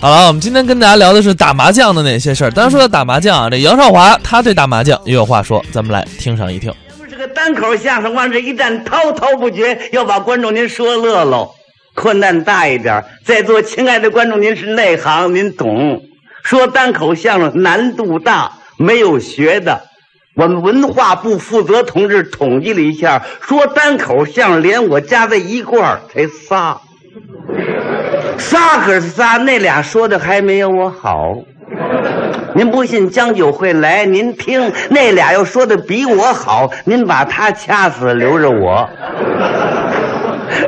好了，我们今天跟大家聊的是打麻将的那些事儿。当然说到打麻将啊，这杨少华他对打麻将也有话说，咱们来听上一听。这个单口相声往这一站，滔滔不绝，要把观众您说乐喽。困难大一点，在座亲爱的观众，您是内行，您懂。说单口相声难度大，没有学的。我们文化部负责同志统计了一下，说单口相声连我加在一块儿才仨，仨可是仨，那俩说的还没有我好。您不信，江九会来，您听那俩要说的比我好，您把他掐死，留着我。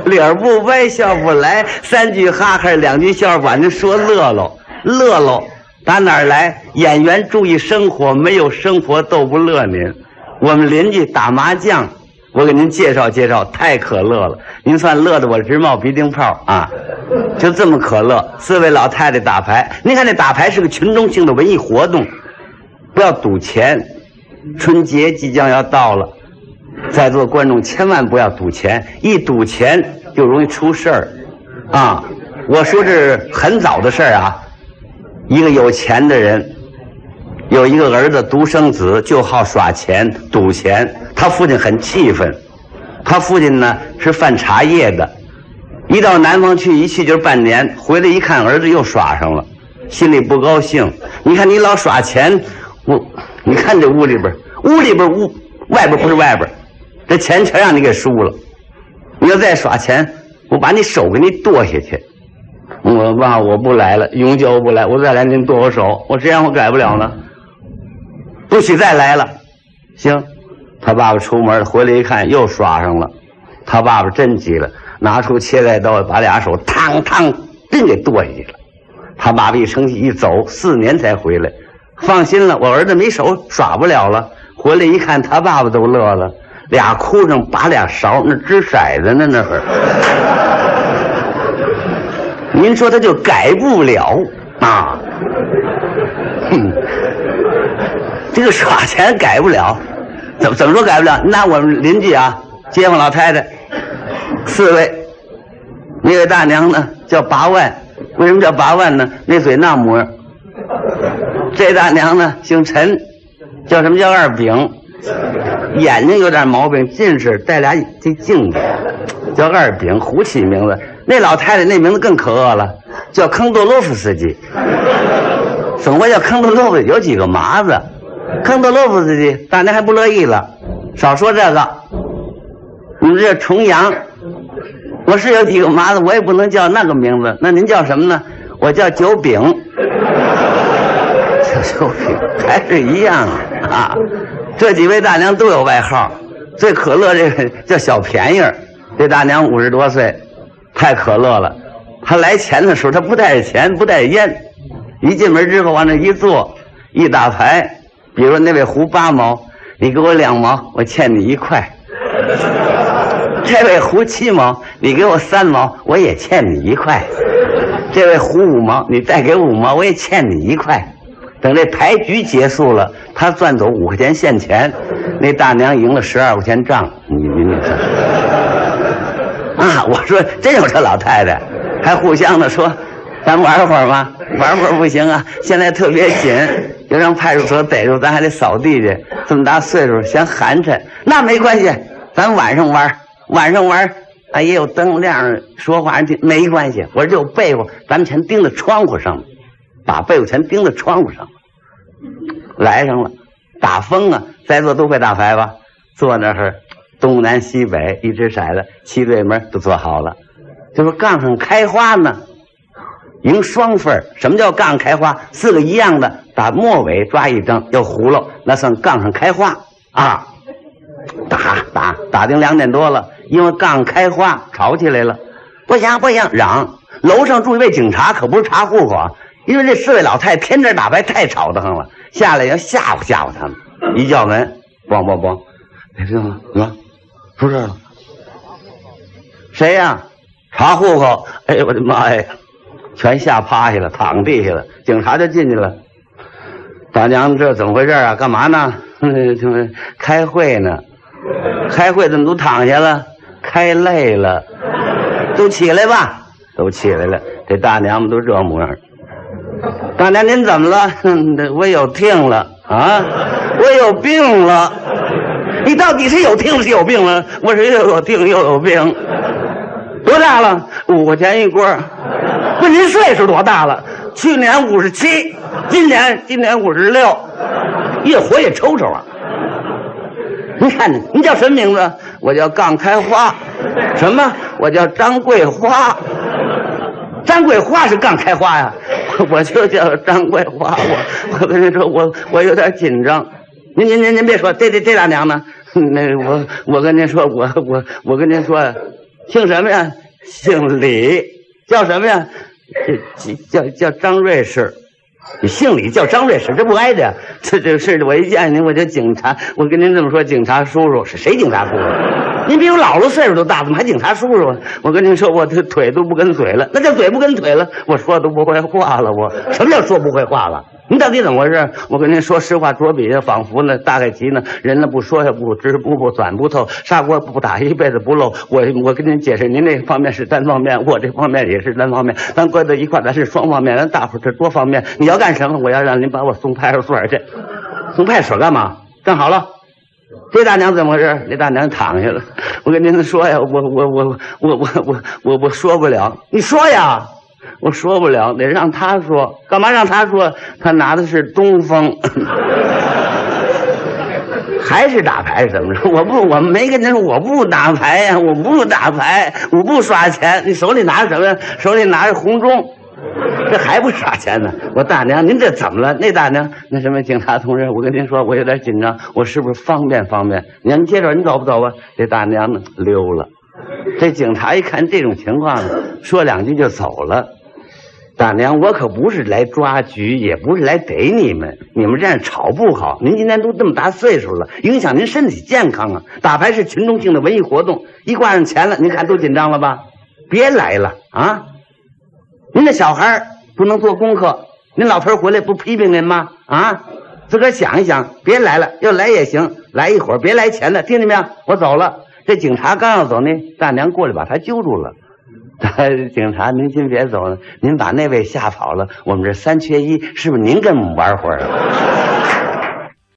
脸不歪，笑不来，三句哈哈，两句笑把您说乐喽，乐喽。打哪儿来？演员注意生活，没有生活逗不乐您。我们邻居打麻将，我给您介绍介绍，太可乐了。您算乐得我直冒鼻涕泡啊！就这么可乐，四位老太太打牌。您看这打牌是个群众性的文艺活动，不要赌钱。春节即将要到了，在座观众千万不要赌钱，一赌钱就容易出事儿啊！我说这是很早的事儿啊。一个有钱的人，有一个儿子独生子，就好耍钱、赌钱。他父亲很气愤，他父亲呢是贩茶叶的，一到南方去，一去就是半年，回来一看儿子又耍上了，心里不高兴。你看你老耍钱，我你看这屋里边，屋里边屋外边不是外边，这钱全让你给输了。你要再耍钱，我把你手给你剁下去。我爸我不来了，永久不来。我再来您剁我手，我这样我改不了呢。不许再来了。行，他爸爸出门回来一看又耍上了，他爸爸真急了，拿出切菜刀把俩手嘡嘡真给剁下去了。他爸爸一生气一走，四年才回来。放心了，我儿子没手耍不了了。回来一看，他爸爸都乐了，俩哭声把俩勺，那掷骰子呢那会儿。您说他就改不了啊？哼，这个耍钱改不了，怎怎么说改不了？那我们邻居啊，街坊老太太四位，那位大娘呢叫八万，为什么叫八万呢？那嘴那模样。这大娘呢姓陈，叫什么叫二饼，眼睛有点毛病，近视，戴俩这镜子，叫二饼，胡起名字。那老太太那名字更可恶了，叫坑多洛夫斯基。怎么叫坑多洛夫？有几个麻子？坑多洛夫斯基，大娘还不乐意了。少说这个，你们这重阳，我是有几个麻子，我也不能叫那个名字。那您叫什么呢？我叫九饼。叫九饼，还是一样啊。这几位大娘都有外号，最可乐这个叫小便宜这大娘五十多岁。太可乐了，他来钱的时候他不带钱不带烟，一进门之后往那一坐，一打牌，比如那位胡八毛，你给我两毛，我欠你一块；这位胡七毛，你给我三毛，我也欠你一块；这位胡五毛，你再给五毛，我也欠你一块。等这牌局结束了，他赚走五块钱现钱，那大娘赢了十二块钱账，你你你。啊！我说真有这老太太，还互相的说，咱玩会儿吧？玩会儿不行啊！现在特别紧，要让派出所逮住，咱还得扫地去。这么大岁数，嫌寒碜。那没关系，咱晚上玩，晚上玩，啊也有灯亮，说话听没关系。我这有被窝，咱们全钉在窗户上，把被窝全钉在窗户上。来上了，打风啊！在座都会打牌吧？坐那儿。东南西北一只骰子，七对门都做好了。就说杠上开花呢，赢双分什么叫杠开花？四个一样的，打末尾抓一张，要葫芦，那算杠上开花啊！打打打定两点多了，因为杠开花吵起来了，不行不行，嚷！楼上住一位警察，可不是查户口啊。因为这四位老太天天打牌，太吵得很了，下来要吓唬吓唬他们。一叫门，咣咣咣，哎，这吗？啊！出事了，谁呀？查户口！哎呦我的妈呀！全吓趴下了，躺地下了。警察就进去了。大娘，这怎么回事啊？干嘛呢？开会呢。开会怎么都躺下了？开累了。都起来吧，都起来了。这大娘们都这模样。大娘您怎么了？我有病了啊！我有病了。你到底是有病是有病了？我是又有病又有病。多大了？五块钱一锅。问您岁数多大了？去年五十七，今年今年五十六，越活越抽抽啊！您看您，您叫什么名字？我叫杠开花。什么？我叫张桂花。张桂花是杠开花呀？我就叫张桂花。我我跟您说，我我有点紧张。您您您您别说，这这这大娘呢？那我我跟您说，我我我跟您说，姓什么呀？姓李，叫什么呀？这 叫叫张瑞士。你姓李叫张瑞士，这不挨着？这这事我一见您我就警察。我跟您这么说，警察叔叔是谁？警察叔叔？您比我姥姥岁数都大，怎么还警察叔叔？我跟您说，我这腿都不跟嘴了，那叫嘴不跟腿了。我说都不会话了，我什么叫说不会话了？您到底怎么回事？我跟您说实话，着笔下仿佛呢，大概齐呢，人呢不说也不知，不不钻不透，砂锅不打一辈子不漏。我我跟您解释，您那方面是单方面，我这方面也是单方面，咱搁在一块咱是双方面，咱大伙是多方面。你要干什么？我要让您把我送派出所去，送派出所干嘛？站好了，这大娘怎么回事？那大娘躺下了。我跟您说呀，我我我我我我我我说不了，你说呀。我说不了，得让他说。干嘛让他说？他拿的是东风，还是打牌？怎么着？我不，我没跟您说，我不打牌呀，我不打牌，我不刷钱。你手里拿着什么呀？手里拿着红中，这还不耍钱呢？我大娘，您这怎么了？那大娘，那什么警察同志，我跟您说，我有点紧张，我是不是方便方便？您接着，您走不走啊？这大娘呢，溜了。这警察一看这种情况，说两句就走了。大娘，我可不是来抓局，也不是来逮你们。你们这样吵不好。您今年都这么大岁数了，影响您身体健康啊！打牌是群众性的文艺活动，一挂上钱了，您看都紧张了吧？别来了啊！您这小孩不能做功课，您老头回来不批评您吗？啊，自个儿想一想，别来了。要来也行，来一会儿，别来钱了，听见没有？我走了。这警察刚要走呢，大娘过来把他揪住了。警察，您先别走，您把那位吓跑了。我们这三缺一，是不是您跟我们玩会儿？